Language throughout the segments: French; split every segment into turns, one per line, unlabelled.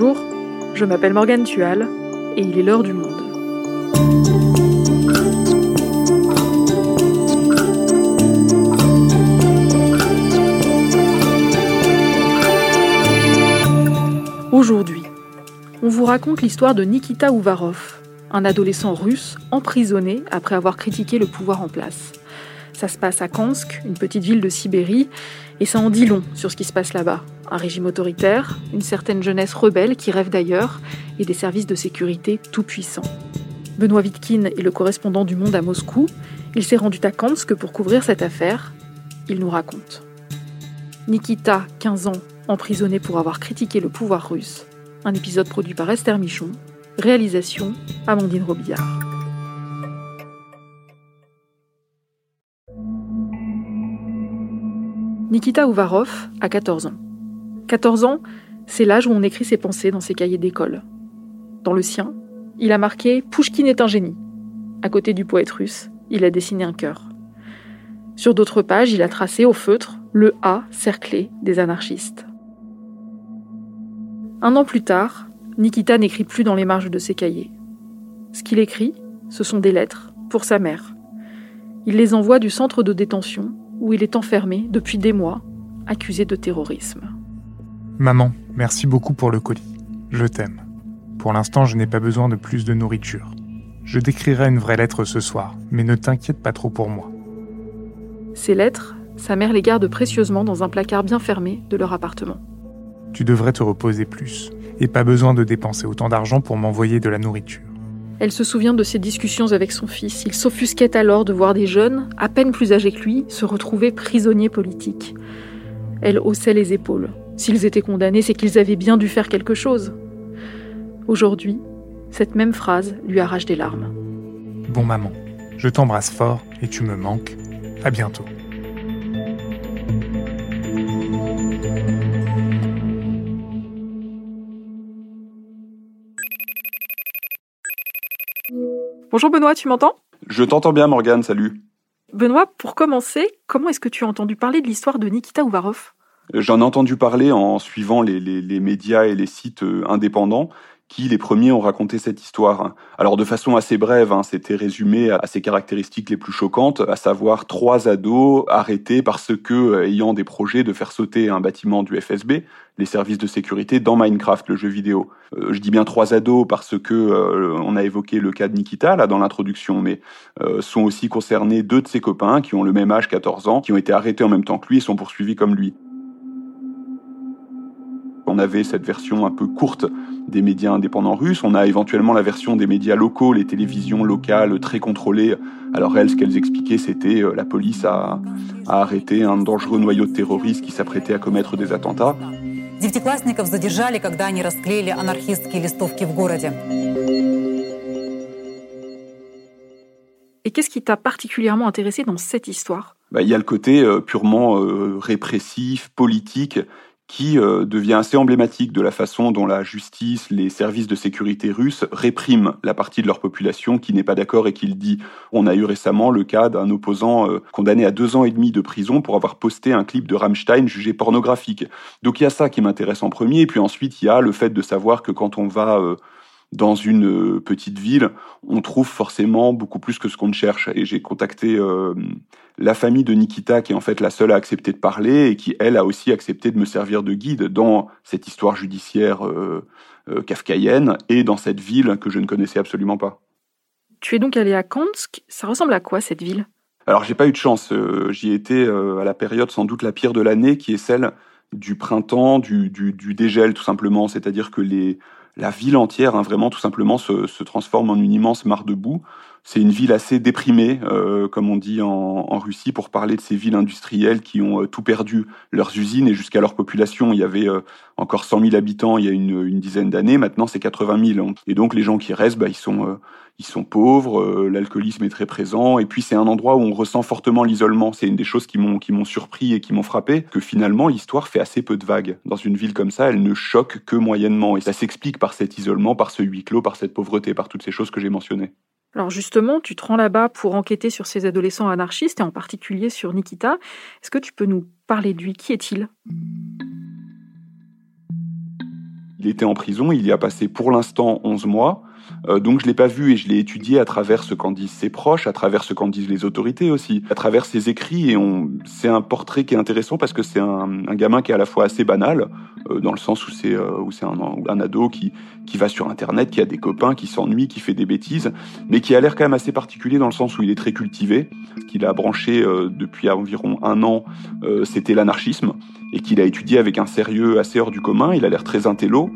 Bonjour, je m'appelle Morgane Tual et il est l'heure du monde. Aujourd'hui, on vous raconte l'histoire de Nikita Uvarov, un adolescent russe emprisonné après avoir critiqué le pouvoir en place. Ça se passe à Kansk, une petite ville de Sibérie, et ça en dit long sur ce qui se passe là-bas. Un régime autoritaire, une certaine jeunesse rebelle qui rêve d'ailleurs, et des services de sécurité tout puissants. Benoît Vitkin est le correspondant du Monde à Moscou. Il s'est rendu à Kansk pour couvrir cette affaire. Il nous raconte. Nikita, 15 ans, emprisonné pour avoir critiqué le pouvoir russe. Un épisode produit par Esther Michon. Réalisation Amandine Robillard. Nikita Uvarov a 14 ans. 14 ans, c'est l'âge où on écrit ses pensées dans ses cahiers d'école. Dans le sien, il a marqué Pouchkine est un génie. À côté du poète russe, il a dessiné un cœur. Sur d'autres pages, il a tracé au feutre le A cerclé des anarchistes. Un an plus tard, Nikita n'écrit plus dans les marges de ses cahiers. Ce qu'il écrit, ce sont des lettres pour sa mère. Il les envoie du centre de détention où il est enfermé depuis des mois, accusé de terrorisme.
Maman, merci beaucoup pour le colis. Je t'aime. Pour l'instant, je n'ai pas besoin de plus de nourriture. Je décrirai une vraie lettre ce soir, mais ne t'inquiète pas trop pour moi.
Ces lettres, sa mère les garde précieusement dans un placard bien fermé de leur appartement.
Tu devrais te reposer plus, et pas besoin de dépenser autant d'argent pour m'envoyer de la nourriture.
Elle se souvient de ses discussions avec son fils. Il s'offusquait alors de voir des jeunes, à peine plus âgés que lui, se retrouver prisonniers politiques. Elle haussait les épaules. S'ils étaient condamnés, c'est qu'ils avaient bien dû faire quelque chose. Aujourd'hui, cette même phrase lui arrache des larmes.
Bon maman, je t'embrasse fort et tu me manques. À bientôt.
Bonjour Benoît, tu m'entends?
Je t'entends bien Morgane, salut.
Benoît, pour commencer, comment est-ce que tu as entendu parler de l'histoire de Nikita Uvarov
J'en ai entendu parler en suivant les, les, médias et les sites euh, indépendants qui les premiers ont raconté cette histoire. Alors de façon assez brève, hein, c'était résumé à ses caractéristiques les plus choquantes, à savoir trois ados arrêtés parce que, euh, ayant des projets de faire sauter un bâtiment du FSB, les services de sécurité, dans Minecraft, le jeu vidéo. Euh, je dis bien trois ados parce que euh, on a évoqué le cas de Nikita là dans l'introduction, mais sont aussi concernés deux de ses copains qui ont le même âge, 14 ans, qui ont été arrêtés en même temps que lui et sont poursuivis comme lui. On avait cette version un peu courte des médias indépendants russes. On a éventuellement la version des médias locaux, les télévisions locales très contrôlées. Alors elles, ce qu'elles expliquaient, c'était euh, la police a, a arrêté un dangereux noyau de terroristes qui s'apprêtait à commettre des attentats.
Et qu'est-ce qui t'a particulièrement intéressé dans cette histoire?
Bah, Il y a le côté euh, purement euh, répressif, politique, qui euh, devient assez emblématique de la façon dont la justice, les services de sécurité russes répriment la partie de leur population qui n'est pas d'accord et qui le dit. On a eu récemment le cas d'un opposant euh, condamné à deux ans et demi de prison pour avoir posté un clip de Rammstein jugé pornographique. Donc il y a ça qui m'intéresse en premier, et puis ensuite il y a le fait de savoir que quand on va euh, dans une petite ville, on trouve forcément beaucoup plus que ce qu'on cherche. Et j'ai contacté la famille de Nikita, qui est en fait la seule à accepter de parler et qui, elle, a aussi accepté de me servir de guide dans cette histoire judiciaire euh, euh, kafkaïenne et dans cette ville que je ne connaissais absolument pas.
Tu es donc allé à Kansk. Ça ressemble à quoi cette ville?
Alors j'ai pas eu de chance. Euh, j'y étais à la période sans doute la pire de l'année, qui est celle du printemps, du, du, du dégel tout simplement. C'est-à-dire que les, la ville entière, hein, vraiment tout simplement, se, se, transforme en une immense mare de boue. C'est une ville assez déprimée, euh, comme on dit en, en, Russie, pour parler de ces villes industrielles qui ont euh, tout perdu, leurs usines et jusqu'à leur population. Il y avait euh, encore 100 000 habitants il y a une, une dizaine d'années, maintenant c'est 80 000. Et donc les gens qui restent, bah, ils sont ils sont pauvres, l'alcoolisme est très présent, et puis c'est un endroit où on ressent fortement l'isolement. C'est une des choses qui m'ont qui m'ont surpris et qui m'ont frappé, que finalement l'histoire fait assez peu de vagues. Dans une ville comme ça, elle ne choque que moyennement, et ça s'explique par cet isolement, par ce huis clos, par cette pauvreté, par toutes ces choses que j'ai mentionnées.
Alors justement, tu te rends là-bas pour enquêter sur ces adolescents anarchistes et en particulier sur Nikita. Est-ce que tu peux nous parler de lui? Qui est-il?
Il était en prison, il y a passé pour l'instant 11 mois. Euh, donc je l'ai pas vu et je l'ai étudié à travers ce qu'en disent ses proches, à travers ce qu'en disent les autorités aussi, à travers ses écrits. Et on, c'est un portrait qui est intéressant parce que c'est un, un, gamin qui est à la fois assez banal, euh, dans le sens où c'est euh, où c'est un, un, ado qui qui va sur Internet, qui a des copains, qui s'ennuie, qui fait des bêtises, mais qui a l'air quand même assez particulier dans le sens où il est très cultivé. Qu'il a branché depuis environ un an, c'était l'anarchisme et qu'il a étudié avec un sérieux assez hors du commun. Il a l'air très intello.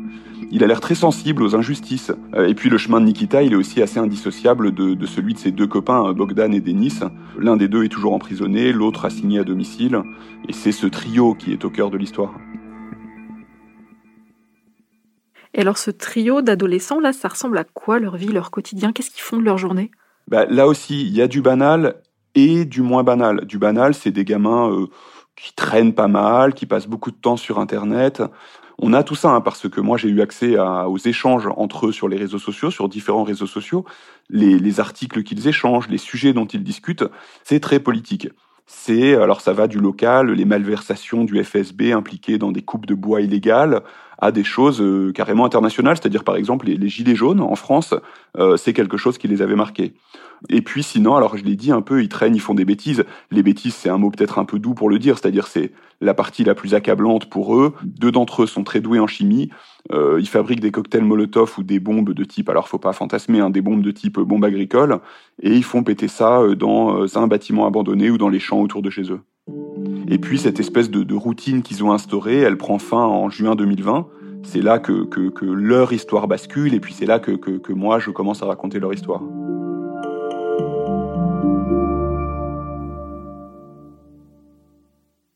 Il a l'air très sensible aux injustices. Euh, et puis le chemin de Nikita, il est aussi assez indissociable de, celui de ses deux copains, euh, Bogdan et Denis. L'un des deux est toujours emprisonné, l'autre assigné à domicile. Et c'est ce trio qui est au cœur de l'histoire.
Et alors ce trio d'adolescents, là, ça ressemble à quoi leur vie, leur quotidien? Qu'est-ce qu'ils font de leur journée?
Bah, Là aussi, il y a du banal et du moins banal. Du banal, c'est des gamins euh, qui traînent pas mal, qui passent beaucoup de temps sur Internet. On a tout ça hein, parce que moi j'ai eu accès aux échanges entre eux sur les réseaux sociaux, sur différents réseaux sociaux, les, articles qu'ils échangent, les sujets dont ils discutent, c'est très politique. C'est alors ça va du local, les malversations du FSB impliquées dans des coupes de bois illégales, à des choses euh, carrément internationales, c'est-à-dire par exemple les, gilets jaunes en France, euh, c'est quelque chose qui les avait marqués. Et puis sinon, alors je l'ai dit un peu, ils traînent, ils font des bêtises. Les bêtises, c'est un mot peut-être un peu doux pour le dire, c'est-à-dire c'est la partie la plus accablante pour eux. Deux d'entre eux sont très doués en chimie. Euh, ils fabriquent des cocktails Molotov ou des bombes de type, alors faut pas fantasmer, hein, des bombes de type bombe agricole, et ils font péter ça euh, dans euh, un bâtiment abandonné ou dans les champs autour de chez eux. Et puis cette espèce de, de routine qu'ils ont instaurée, elle prend fin en juin 2020. C'est là que, que, que, leur histoire bascule, et puis c'est là que, que, que moi je commence à raconter leur histoire.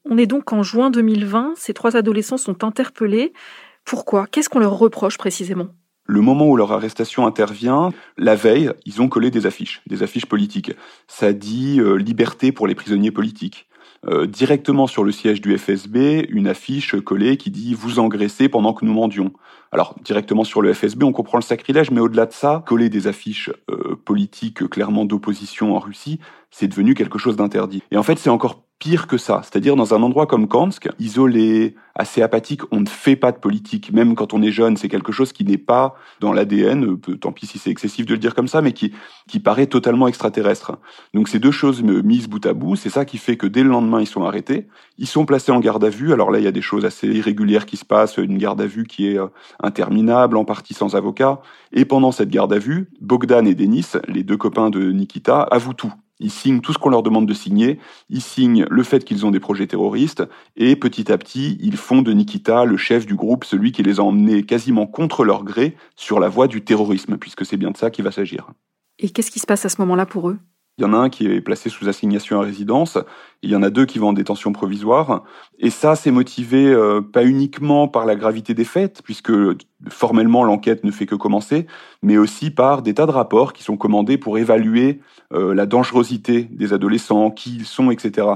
On est donc en juin 2020, ces trois adolescents sont interpellés. Pourquoi? Qu'est-ce qu'on leur reproche précisément?
Le moment où leur arrestation intervient, la veille, ils ont collé des affiches, des affiches politiques. Ça dit euh, liberté pour les prisonniers politiques. Euh, directement sur le siège du FSB, une affiche collée qui dit vous engraissez pendant que nous mendions. Alors directement sur le FSB, on comprend le sacrilège, mais au-delà de ça, coller des affiches euh, politiques clairement d'opposition en Russie, c'est devenu quelque chose d'interdit. Et en fait, c'est encore pire que ça. C'est-à-dire dans un endroit comme Kansk, isolé, assez apathique, on ne fait pas de politique. Même quand on est jeune, c'est quelque chose qui n'est pas dans l'ADN, euh, tant pis si c'est excessif de le dire comme ça, mais qui, qui paraît totalement extraterrestre. Donc ces deux choses mises bout à bout, c'est ça qui fait que dès le lendemain, ils sont arrêtés. Ils sont placés en garde à vue. Alors là, il y a des choses assez irrégulières qui se passent. Une garde à vue qui est euh, interminable, en partie sans avocat. Et pendant cette garde à vue, Bogdan et Denis, les deux copains de Nikita, avouent tout. Ils signent tout ce qu'on leur demande de signer, ils signent le fait qu'ils ont des projets terroristes, et petit à petit, ils font de Nikita le chef du groupe, celui qui les a emmenés quasiment contre leur gré sur la voie du terrorisme, puisque c'est bien de ça qu'il va s'agir.
Et qu'est-ce qui se passe à ce moment-là pour eux?
Il y en a un qui est placé sous assignation à résidence, il y en a deux qui vont en détention provisoire. Et ça, c'est motivé euh, pas uniquement par la gravité des faits, puisque formellement l'enquête ne fait que commencer, mais aussi par des tas de rapports qui sont commandés pour évaluer euh, la dangerosité des adolescents, qui ils sont, etc.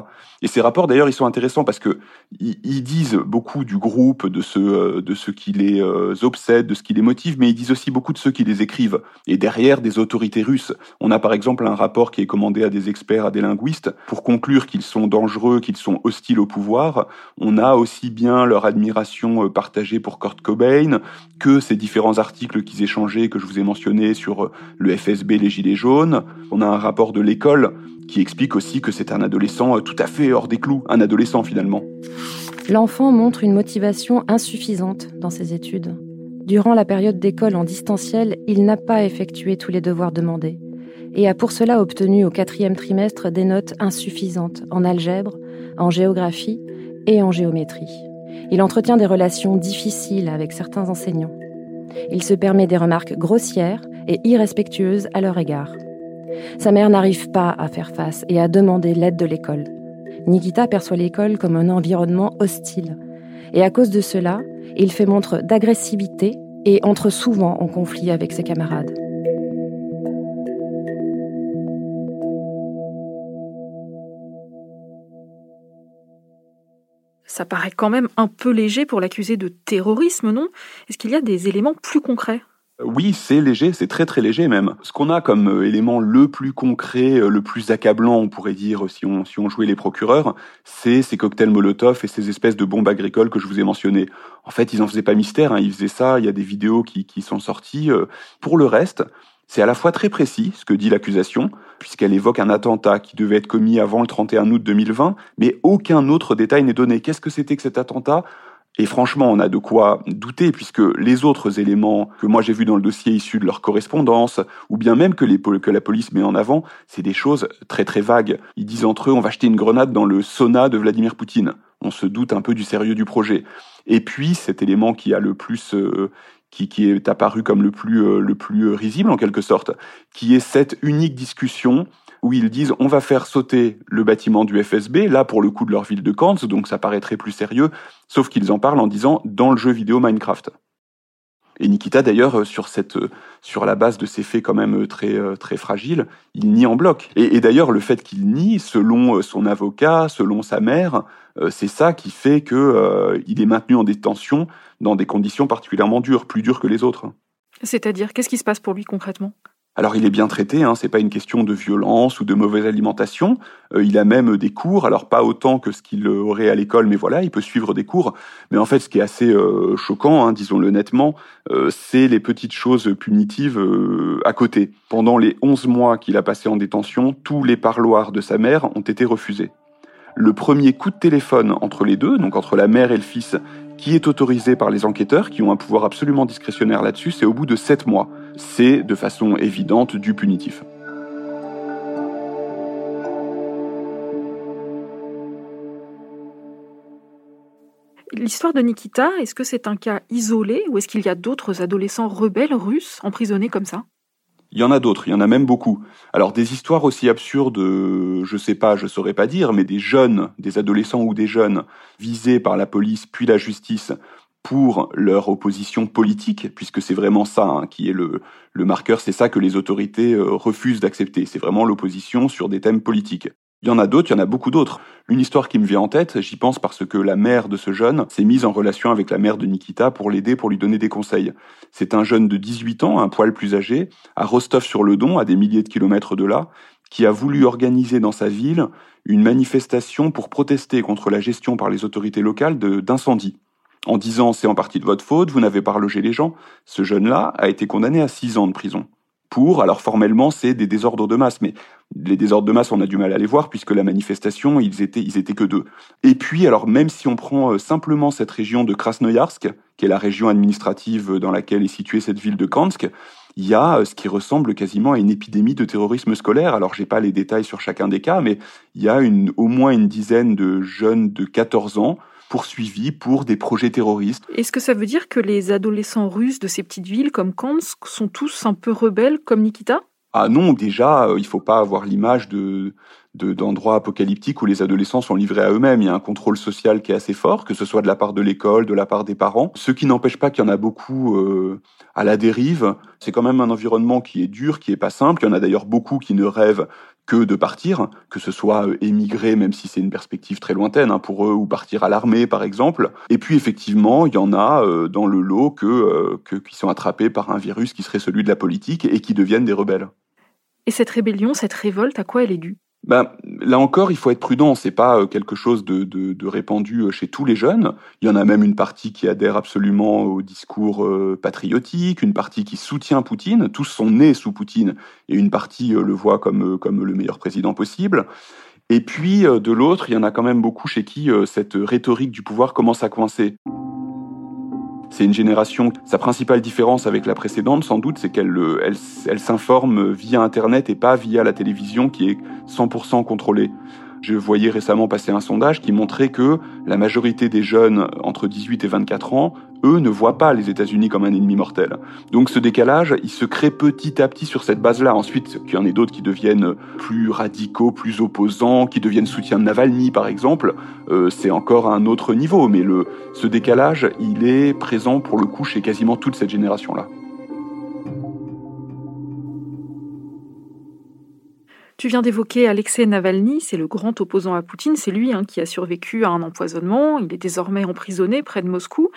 Et ces rapports, d'ailleurs, ils sont intéressants parce que ils, disent beaucoup du groupe, de ce, euh, de ce qui les obsède, de ce qui les motive, mais ils disent aussi beaucoup de ceux qui les écrivent. Et derrière, des autorités russes. On a par exemple un rapport qui est commandé à des experts, à des linguistes, pour conclure qu'ils sont dangereux, qu'ils sont hostiles au pouvoir. On a aussi bien leur admiration euh, partagée pour Kurt Cobain que ces différents articles qu'ils échangeaient, que je vous ai mentionnés sur euh, le FSB, les Gilets jaunes. On a un rapport de l'école qui explique aussi que c'est un adolescent euh, tout à fait hors des clous, un adolescent finalement.
L'enfant montre une motivation insuffisante dans ses études. Durant la période d'école en distanciel, il n'a pas effectué tous les devoirs demandés et a pour cela obtenu au quatrième trimestre des notes insuffisantes en algèbre, en géographie et en géométrie. Il entretient des relations difficiles avec certains enseignants. Il se permet des remarques grossières et irrespectueuses à leur égard. Sa mère n'arrive pas à faire face et à demander l'aide de l'école. Nikita perçoit l'école comme un environnement hostile. Et à cause de cela, il fait montre d'agressivité et entre souvent en conflit avec ses camarades.
Ça paraît quand même un peu léger pour l'accuser de terrorisme, non? Est-ce qu'il y a des éléments plus concrets?
Oui, c'est léger, c'est très très léger même. Ce qu'on a comme euh, élément le plus concret, euh, le plus accablant, on pourrait dire, si on, si on jouait les procureurs, c'est ces cocktails Molotov et ces espèces de bombes agricoles que je vous ai mentionnées. En fait, ils en faisaient pas mystère, hein, ils faisaient ça, il y a des vidéos qui, qui sont sorties. Euh. Pour le reste, c'est à la fois très précis, ce que dit l'accusation, puisqu'elle évoque un attentat qui devait être commis avant le 31 août 2020, mais aucun autre détail n'est donné. Qu'est-ce que c'était que cet attentat? Et franchement, on a de quoi douter puisque les autres éléments que moi j'ai vus dans le dossier issus de leur correspondance, ou bien même que, la police met en avant, c'est des choses très très vagues. Ils disent entre eux, on va jeter une grenade dans le sauna de Vladimir Poutine. On se doute un peu du sérieux du projet. Et puis cet élément qui a le plus, euh, qui, qui, est apparu comme le plus, euh, le plus risible en quelque sorte, qui est cette unique discussion où ils disent on va faire sauter le bâtiment du FSB, là pour le coup de leur ville de Kans, donc ça paraîtrait plus sérieux, sauf qu'ils en parlent en disant dans le jeu vidéo Minecraft. Et Nikita d'ailleurs euh, sur cette euh, sur la base de ces faits quand même euh, très très fragiles, il nie en bloc. Et, d'ailleurs le fait qu'il nie, selon son avocat, selon sa mère, c'est ça qui fait que il est maintenu en détention dans des conditions particulièrement dures, plus dures que les autres.
C'est-à-dire qu'est-ce qui se passe pour lui concrètement?
Alors il est bien traité, hein, c'est pas une question de violence ou de mauvaise alimentation. Euh, il a même des cours, alors pas autant que ce qu'il aurait à l'école, mais voilà, il peut suivre des cours. Mais en fait, ce qui est assez euh, choquant, hein, disons-le nettement, euh, c'est les petites choses punitives à côté. Pendant les 11 mois qu'il a passé en détention, tous les parloirs de sa mère ont été refusés. Le premier coup de téléphone entre les deux, donc entre la mère et le fils, qui est autorisé par les enquêteurs, qui ont un pouvoir absolument discrétionnaire là-dessus, c'est au bout de 7 mois c'est de façon évidente du punitif.
L'histoire de Nikita, est-ce que c'est un cas isolé ou est-ce qu'il y a d'autres adolescents rebelles russes emprisonnés comme ça?
Il y en a d'autres, il y en a même beaucoup. Alors des histoires aussi absurdes, je sais pas, je saurais pas dire, mais des jeunes, des adolescents ou des jeunes visés par la police puis la justice pour leur opposition politique, puisque c'est vraiment ça hein, qui est le, marqueur, c'est ça que les autorités euh, refusent d'accepter, c'est vraiment l'opposition sur des thèmes politiques. Il y en a d'autres, il y en a beaucoup d'autres. Une histoire qui me vient en tête, j'y pense parce que la mère de ce jeune s'est mise en relation avec la mère de Nikita pour l'aider, pour lui donner des conseils. C'est un jeune de 18 ans, un poil plus âgé, à Rostov-sur-le-Don, à des milliers de kilomètres de là, qui a voulu organiser dans sa ville une manifestation pour protester contre la gestion par les autorités locales d'incendies en disant c'est en partie de votre faute, vous n'avez pas relogé les gens, ce jeune-là a été condamné à six ans de prison. Pour, alors formellement, c'est des désordres de masse, mais les désordres de masse, on a du mal à les voir puisque la manifestation, ils étaient, ils étaient que deux. Et puis, alors même si on prend euh, simplement cette région de Krasnoyarsk, qui est la région administrative dans laquelle est située cette ville de Kansk, il y a euh, ce qui ressemble quasiment à une épidémie de terrorisme scolaire. Alors, j'ai pas les détails sur chacun des cas, mais il y a une, au moins une dizaine de jeunes de 14 ans poursuivis pour des projets terroristes.
Est-ce que ça veut dire que les adolescents russes de ces petites villes comme Kansk sont tous un peu rebelles comme Nikita?
Ah non, déjà, euh, il faut pas avoir l'image de d'endroits apocalyptiques où les adolescents sont livrés à eux-mêmes. Il y a un contrôle social qui est assez fort, que ce soit de la part de l'école, de la part des parents. Ce qui n'empêche pas qu'il y en a beaucoup euh, à la dérive. C'est quand même un environnement qui est dur, qui est pas simple. Il y en a d'ailleurs beaucoup qui ne rêvent que de partir, que ce soit euh, émigrer, même si c'est une perspective très lointaine hein, pour eux, ou partir à l'armée par exemple. Et puis effectivement, il y en a dans le lot que, que qui sont attrapés par un virus qui serait celui de la politique et qui deviennent des rebelles.
Et cette rébellion, cette révolte, à quoi elle est due?
Ben, là encore, il faut être prudent. C'est pas euh, quelque chose de, répandu euh, chez tous les jeunes. Il y en a même une partie qui adhère absolument au discours euh, patriotique, une partie qui soutient Poutine. Tous sont nés sous Poutine et une partie le voit comme le meilleur président possible. Et puis de l'autre, il y en a quand même beaucoup chez qui cette rhétorique du pouvoir commence à coincer. C'est une génération, sa principale différence avec la précédente, sans doute, c'est qu'elle elle, elle s'informe via Internet et pas via la télévision qui est 100% contrôlée. Je voyais récemment passer un sondage qui montrait que la majorité des jeunes entre 18 et 24 ans, eux, ne voient pas les États-Unis comme un ennemi mortel. Donc ce décalage, il se crée petit à petit sur cette base-là. Ensuite, qu'il y en ait d'autres qui deviennent plus radicaux, plus opposants, qui deviennent soutien de Navalny, par exemple, euh, c'est encore un autre niveau. Mais le, ce décalage, il est présent pour le coup chez quasiment toute cette génération-là.
Tu viens d'évoquer Alexei Navalny, c'est le grand opposant à Poutine, c'est lui hein, qui a survécu à un empoisonnement, il est désormais emprisonné près de Moscou.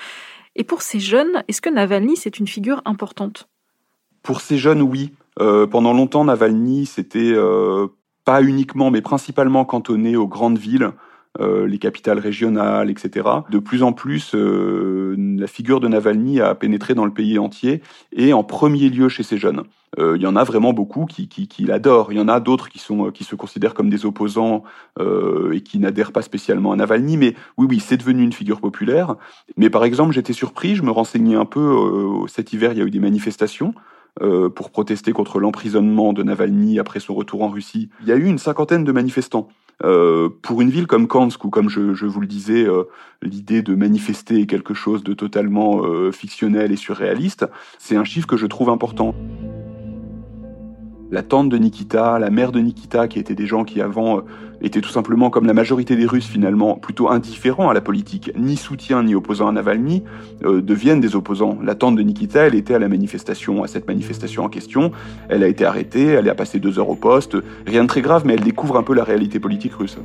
Et pour ces jeunes, est-ce que Navalny, c'est une figure importante?
Pour ces jeunes, oui. pendant longtemps, Navalny, c'était pas uniquement, mais principalement cantonné aux grandes villes. Euh, les capitales régionales, etc. De plus en plus, euh, la figure de Navalny a pénétré dans le pays entier et en premier lieu chez ces jeunes. Euh, il y en a vraiment beaucoup qui, qui, qui l'adorent. Il y en a d'autres qui sont qui se considèrent comme des opposants et qui n'adhèrent pas spécialement à Navalny. Mais oui, oui, c'est devenu une figure populaire. Mais par exemple, j'étais surpris. Je me renseignais un peu. cet hiver, il y a eu des manifestations. pour protester contre l'emprisonnement de Navalny après son retour en Russie. Il y a eu une cinquantaine de manifestants. Euh, pour une ville comme Kansk, où comme je, je vous le disais, euh, l'idée de manifester est quelque chose de totalement euh, fictionnel et surréaliste, c'est un chiffre que je trouve important la tante de Nikita, la mère de Nikita, qui étaient des gens qui avant euh, étaient tout simplement, comme la majorité des Russes finalement, plutôt indifférents à la politique, ni soutien ni opposants à Navalny, euh, deviennent des opposants. La tante de Nikita, elle était à la manifestation, à cette manifestation en question, elle a été arrêtée, elle a passé deux heures au poste, rien de très grave, mais elle découvre un peu la réalité politique russe.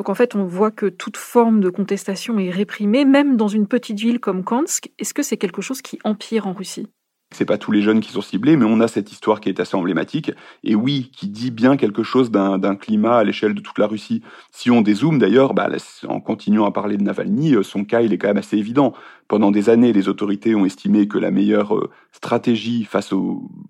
Donc en fait, on voit que toute forme de contestation est réprimée, même dans une petite ville comme Kansk. Est-ce que c'est quelque chose qui empire en Russie?
C'est pas tous les jeunes qui sont ciblés, mais on a cette histoire qui est assez emblématique, et oui, qui dit bien quelque chose d'un climat à l'échelle de toute la Russie. Si on dézoome d'ailleurs, bah, en continuant à parler de Navalny, euh, son cas il est quand même assez évident. Pendant des années, les autorités ont estimé que la meilleure euh, stratégie face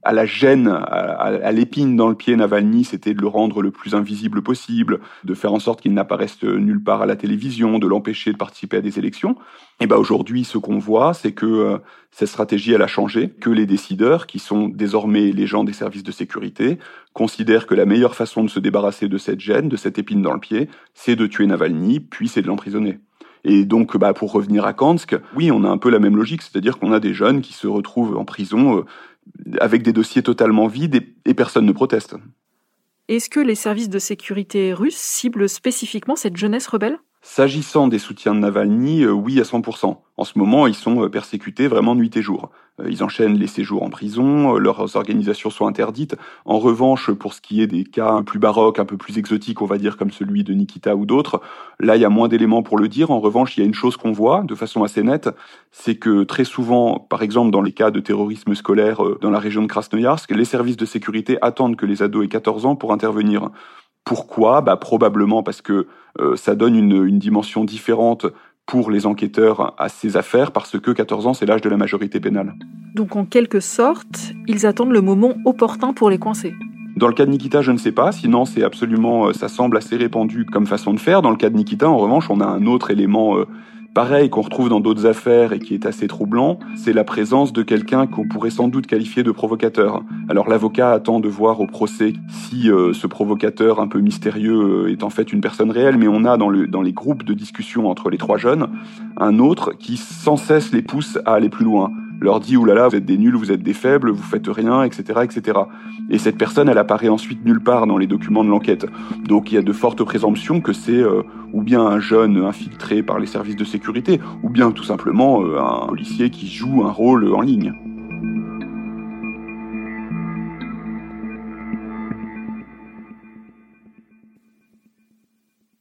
à la gêne, à, l'épine dans le pied Navalny, c'était de le rendre le plus invisible possible, de faire en sorte qu'il n'apparaisse nulle part à la télévision, de l'empêcher de participer à des élections. Et ben aujourd'hui, ce qu'on voit, c'est que euh, cette stratégie, a changé, que les décideurs, qui sont désormais les gens des services de sécurité, considèrent que la meilleure façon de se débarrasser de cette gêne, de cette épine dans le pied, c'est de tuer Navalny, puis c'est de l'emprisonner. Et donc, bah, pour revenir à Kansk, oui, on a un peu la même logique, c'est-à-dire qu'on a des jeunes qui se retrouvent en prison euh, avec des dossiers totalement vides et, et personne ne proteste.
Est-ce que les services de sécurité russes ciblent spécifiquement cette jeunesse rebelle?
S'agissant des soutiens de Navalny, euh, oui à 100%. En ce moment, ils sont euh, persécutés vraiment nuit et jour. Euh, ils enchaînent les séjours en prison, leurs organisations sont interdites. En revanche, pour ce qui est des cas un plus baroques, un peu plus exotiques, on va dire comme celui de Nikita ou d'autres, là il y a moins d'éléments pour le dire. En revanche, il y a une chose qu'on voit de façon assez nette, c'est que très souvent, par exemple dans les cas de terrorisme scolaire dans la région de Krasnoyarsk, les services de sécurité attendent que les ados aient 14 ans pour intervenir. Pourquoi? Bah, Probablement parce que euh, ça donne une, une, dimension différente pour les enquêteurs à ces affaires, parce que 14 ans, c'est l'âge de la majorité pénale.
Donc en quelque sorte, ils attendent le moment opportun pour les coincer.
Dans le cas de Nikita, je ne sais pas, sinon c'est absolument, euh, ça semble assez répandu comme façon de faire. Dans le cas de Nikita, en revanche, on a un autre élément euh, Pareil qu'on retrouve dans d'autres affaires et qui est assez troublant, c'est la présence de quelqu'un qu'on pourrait sans doute qualifier de provocateur. Alors l'avocat attend de voir au procès si euh, ce provocateur un peu mystérieux euh, est en fait une personne réelle, mais on a dans, dans les groupes de discussion entre les trois jeunes un autre qui sans cesse les pousse à aller plus loin leur dit oulala, vous êtes des nuls, vous êtes des faibles, vous faites rien, etc., etc. Et cette personne, elle apparaît ensuite nulle part dans les documents de l'enquête. Donc il y a de fortes présomptions que c'est euh, ou bien un jeune infiltré par les services de sécurité, ou bien tout simplement euh, un policier qui joue un rôle en ligne.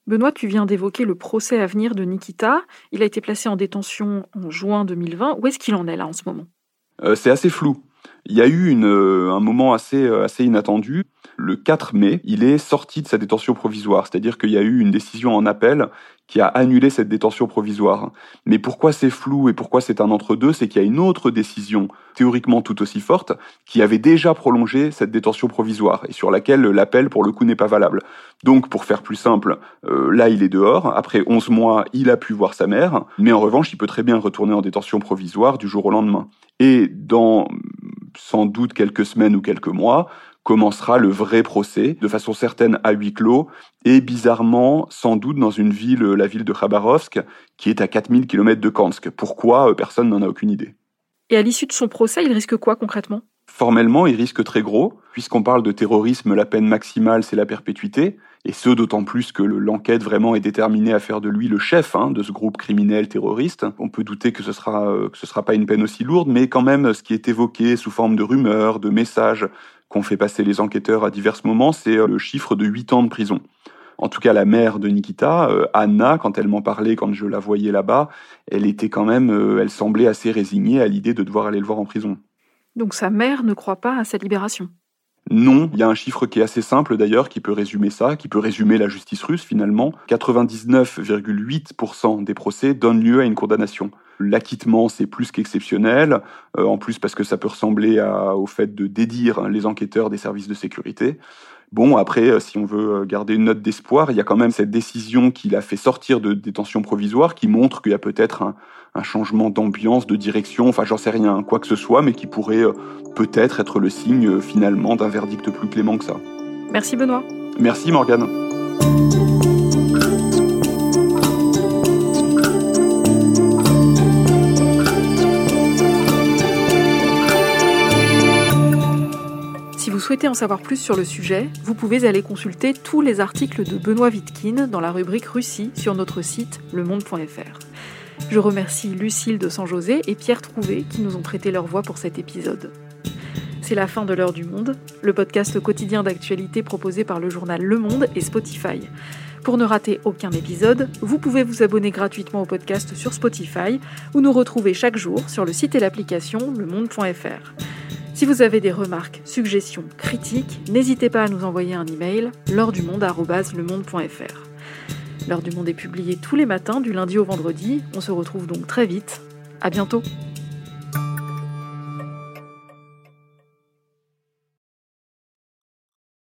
Benoît, tu viens d'évoquer le procès à venir de Nikita. Il a été placé en détention en juin 2020. Où est-ce qu'il en est là en ce moment?
Euh, C'est assez flou. Il y a eu euh, un moment assez, euh, assez inattendu. Le 4 mai, il est sorti de sa détention provisoire, c'est-à-dire qu'il y a eu une décision en appel qui a annulé cette détention provisoire. Mais pourquoi c'est flou et pourquoi c'est un entre-deux? C'est qu'il y a une autre décision, théoriquement tout aussi forte, qui avait déjà prolongé cette détention provisoire et sur laquelle l'appel, pour le coup, n'est pas valable. Donc, pour faire plus simple, euh, là, il est dehors. Après 11 mois, il a pu voir sa mère, mais en revanche, il peut très bien retourner en détention provisoire du jour au lendemain. Et dans sans doute quelques semaines ou quelques mois, commencera le vrai procès, de façon certaine à huis clos, et bizarrement, sans doute dans une ville, la ville de Khabarovsk, qui est à 4000 km de Kansk. Pourquoi Personne n'en a aucune idée.
Et à l'issue de son procès, il risque quoi concrètement?
Formellement, il risque très gros, puisqu'on parle de terrorisme, la peine maximale, c'est la perpétuité, et ce d'autant plus que l'enquête vraiment est déterminée à faire de lui le chef hein, de ce groupe criminel terroriste. On peut douter que ce sera euh, que ce sera pas une peine aussi lourde, mais quand même, ce qui est évoqué sous forme de rumeurs, de messages qu'ont fait passer les enquêteurs à divers moments, c'est euh, le chiffre de 8 ans de prison. en tout cas la mère de Nikita, euh, Anna, quand elle m'en parlait, quand je la voyais là-bas, elle était quand même, euh, elle semblait assez résignée à l'idée de devoir aller le voir en prison.
Donc sa mère ne croit pas à sa libération.
Non, il y a un chiffre qui est assez simple d'ailleurs, qui peut résumer ça, qui peut résumer la justice russe finalement. 99,8% des procès donnent lieu à une condamnation. L'acquittement, c'est plus qu'exceptionnel, euh, en plus parce que ça peut ressembler au fait de dédire les enquêteurs des services de sécurité. Bon, après, euh, si on veut euh, garder une note d'espoir, il y a quand même cette décision qui l'a fait sortir de détention provisoire, qui montre qu'il y a peut-être un, changement d'ambiance, de direction, enfin j'en sais rien, quoi que ce soit, mais qui pourrait euh, peut-être être le signe finalement d'un verdict plus clément que ça.
Merci Benoît.
Merci Morgane.
Souhaitez en savoir plus sur le sujet, vous pouvez aller consulter tous les articles de Benoît Wittkin dans la rubrique Russie sur notre site lemonde.fr. Je remercie Lucille de San-José et Pierre Trouvé qui nous ont prêté leur voix pour cet épisode. C'est la fin de l'heure du monde, le podcast quotidien d'actualité proposé par le journal Le Monde et Spotify. Pour ne rater aucun épisode, vous pouvez vous abonner gratuitement au podcast sur Spotify ou nous retrouver chaque jour sur le site et l'application lemonde.fr. Si vous avez des remarques, suggestions, critiques, n'hésitez pas à nous envoyer un email monde@lemonde.fr. L'heure du monde est publiée tous les matins du lundi au vendredi. On se retrouve donc très vite. À bientôt.